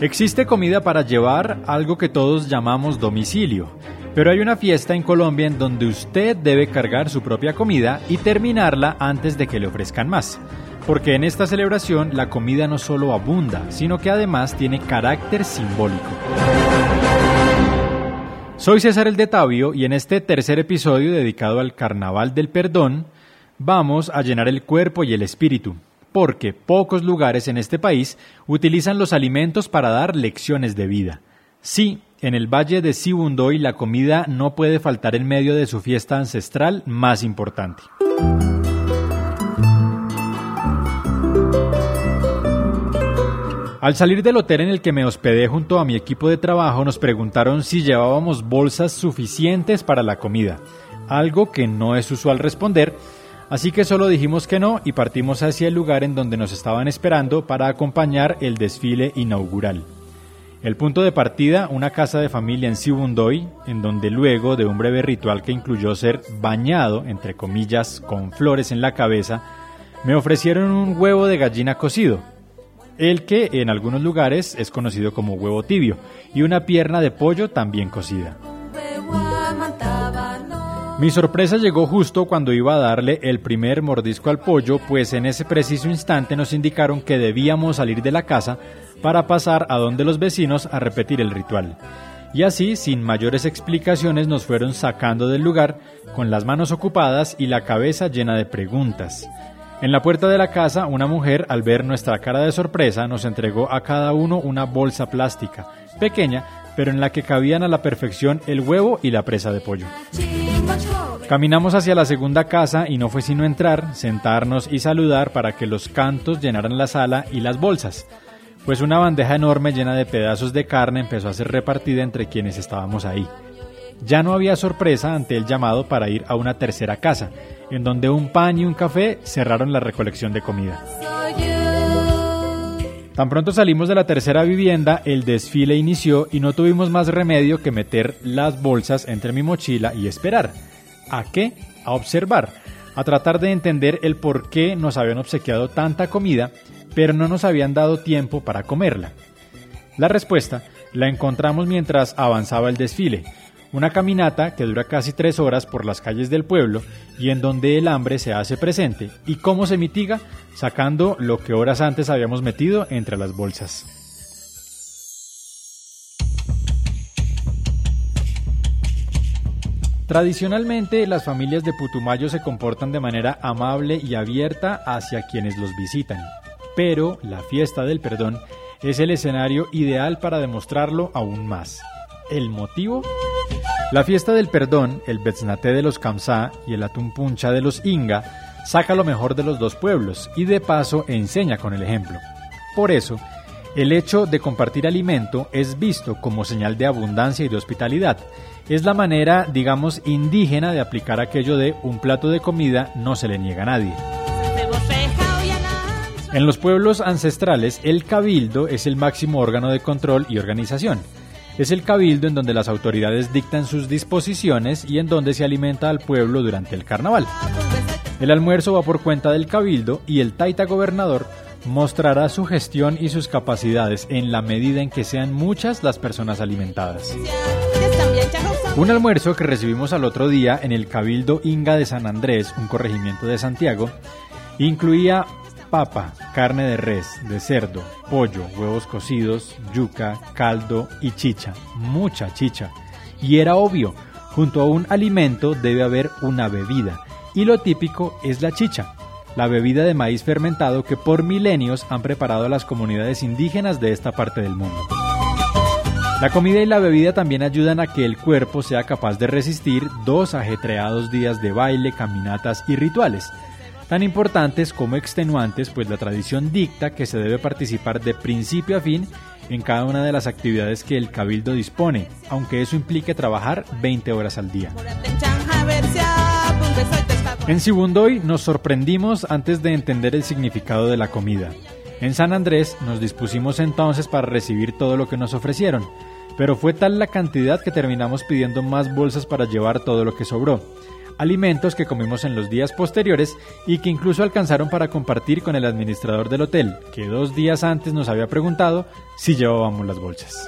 Existe comida para llevar, algo que todos llamamos domicilio, pero hay una fiesta en Colombia en donde usted debe cargar su propia comida y terminarla antes de que le ofrezcan más. Porque en esta celebración la comida no solo abunda, sino que además tiene carácter simbólico. Soy César el de Tabio y en este tercer episodio dedicado al Carnaval del Perdón, vamos a llenar el cuerpo y el espíritu, porque pocos lugares en este país utilizan los alimentos para dar lecciones de vida. Sí, en el valle de Sibundoy la comida no puede faltar en medio de su fiesta ancestral más importante. Al salir del hotel en el que me hospedé junto a mi equipo de trabajo nos preguntaron si llevábamos bolsas suficientes para la comida, algo que no es usual responder, Así que solo dijimos que no y partimos hacia el lugar en donde nos estaban esperando para acompañar el desfile inaugural. El punto de partida, una casa de familia en Sibundoy, en donde luego de un breve ritual que incluyó ser bañado, entre comillas, con flores en la cabeza, me ofrecieron un huevo de gallina cocido, el que en algunos lugares es conocido como huevo tibio, y una pierna de pollo también cocida. Mi sorpresa llegó justo cuando iba a darle el primer mordisco al pollo, pues en ese preciso instante nos indicaron que debíamos salir de la casa para pasar a donde los vecinos a repetir el ritual. Y así, sin mayores explicaciones, nos fueron sacando del lugar con las manos ocupadas y la cabeza llena de preguntas. En la puerta de la casa, una mujer, al ver nuestra cara de sorpresa, nos entregó a cada uno una bolsa plástica, pequeña, pero en la que cabían a la perfección el huevo y la presa de pollo. Caminamos hacia la segunda casa y no fue sino entrar, sentarnos y saludar para que los cantos llenaran la sala y las bolsas, pues una bandeja enorme llena de pedazos de carne empezó a ser repartida entre quienes estábamos ahí. Ya no había sorpresa ante el llamado para ir a una tercera casa, en donde un pan y un café cerraron la recolección de comida. Tan pronto salimos de la tercera vivienda, el desfile inició y no tuvimos más remedio que meter las bolsas entre mi mochila y esperar. ¿A qué? A observar, a tratar de entender el por qué nos habían obsequiado tanta comida, pero no nos habían dado tiempo para comerla. La respuesta la encontramos mientras avanzaba el desfile, una caminata que dura casi tres horas por las calles del pueblo y en donde el hambre se hace presente. ¿Y cómo se mitiga? Sacando lo que horas antes habíamos metido entre las bolsas. Tradicionalmente, las familias de Putumayo se comportan de manera amable y abierta hacia quienes los visitan, pero la fiesta del perdón es el escenario ideal para demostrarlo aún más. ¿El motivo? La fiesta del perdón, el Betznate de los Kamsá y el Atumpuncha de los Inga saca lo mejor de los dos pueblos y de paso enseña con el ejemplo. Por eso, el hecho de compartir alimento es visto como señal de abundancia y de hospitalidad. Es la manera, digamos, indígena de aplicar aquello de un plato de comida no se le niega a nadie. En los pueblos ancestrales, el cabildo es el máximo órgano de control y organización. Es el cabildo en donde las autoridades dictan sus disposiciones y en donde se alimenta al pueblo durante el carnaval. El almuerzo va por cuenta del cabildo y el taita gobernador mostrará su gestión y sus capacidades en la medida en que sean muchas las personas alimentadas. Un almuerzo que recibimos al otro día en el Cabildo Inga de San Andrés, un corregimiento de Santiago, incluía papa, carne de res, de cerdo, pollo, huevos cocidos, yuca, caldo y chicha, mucha chicha. Y era obvio, junto a un alimento debe haber una bebida, y lo típico es la chicha, la bebida de maíz fermentado que por milenios han preparado las comunidades indígenas de esta parte del mundo. La comida y la bebida también ayudan a que el cuerpo sea capaz de resistir dos ajetreados días de baile, caminatas y rituales, tan importantes como extenuantes, pues la tradición dicta que se debe participar de principio a fin en cada una de las actividades que el cabildo dispone, aunque eso implique trabajar 20 horas al día. En Sibundoy nos sorprendimos antes de entender el significado de la comida. En San Andrés nos dispusimos entonces para recibir todo lo que nos ofrecieron, pero fue tal la cantidad que terminamos pidiendo más bolsas para llevar todo lo que sobró. Alimentos que comimos en los días posteriores y que incluso alcanzaron para compartir con el administrador del hotel, que dos días antes nos había preguntado si llevábamos las bolsas.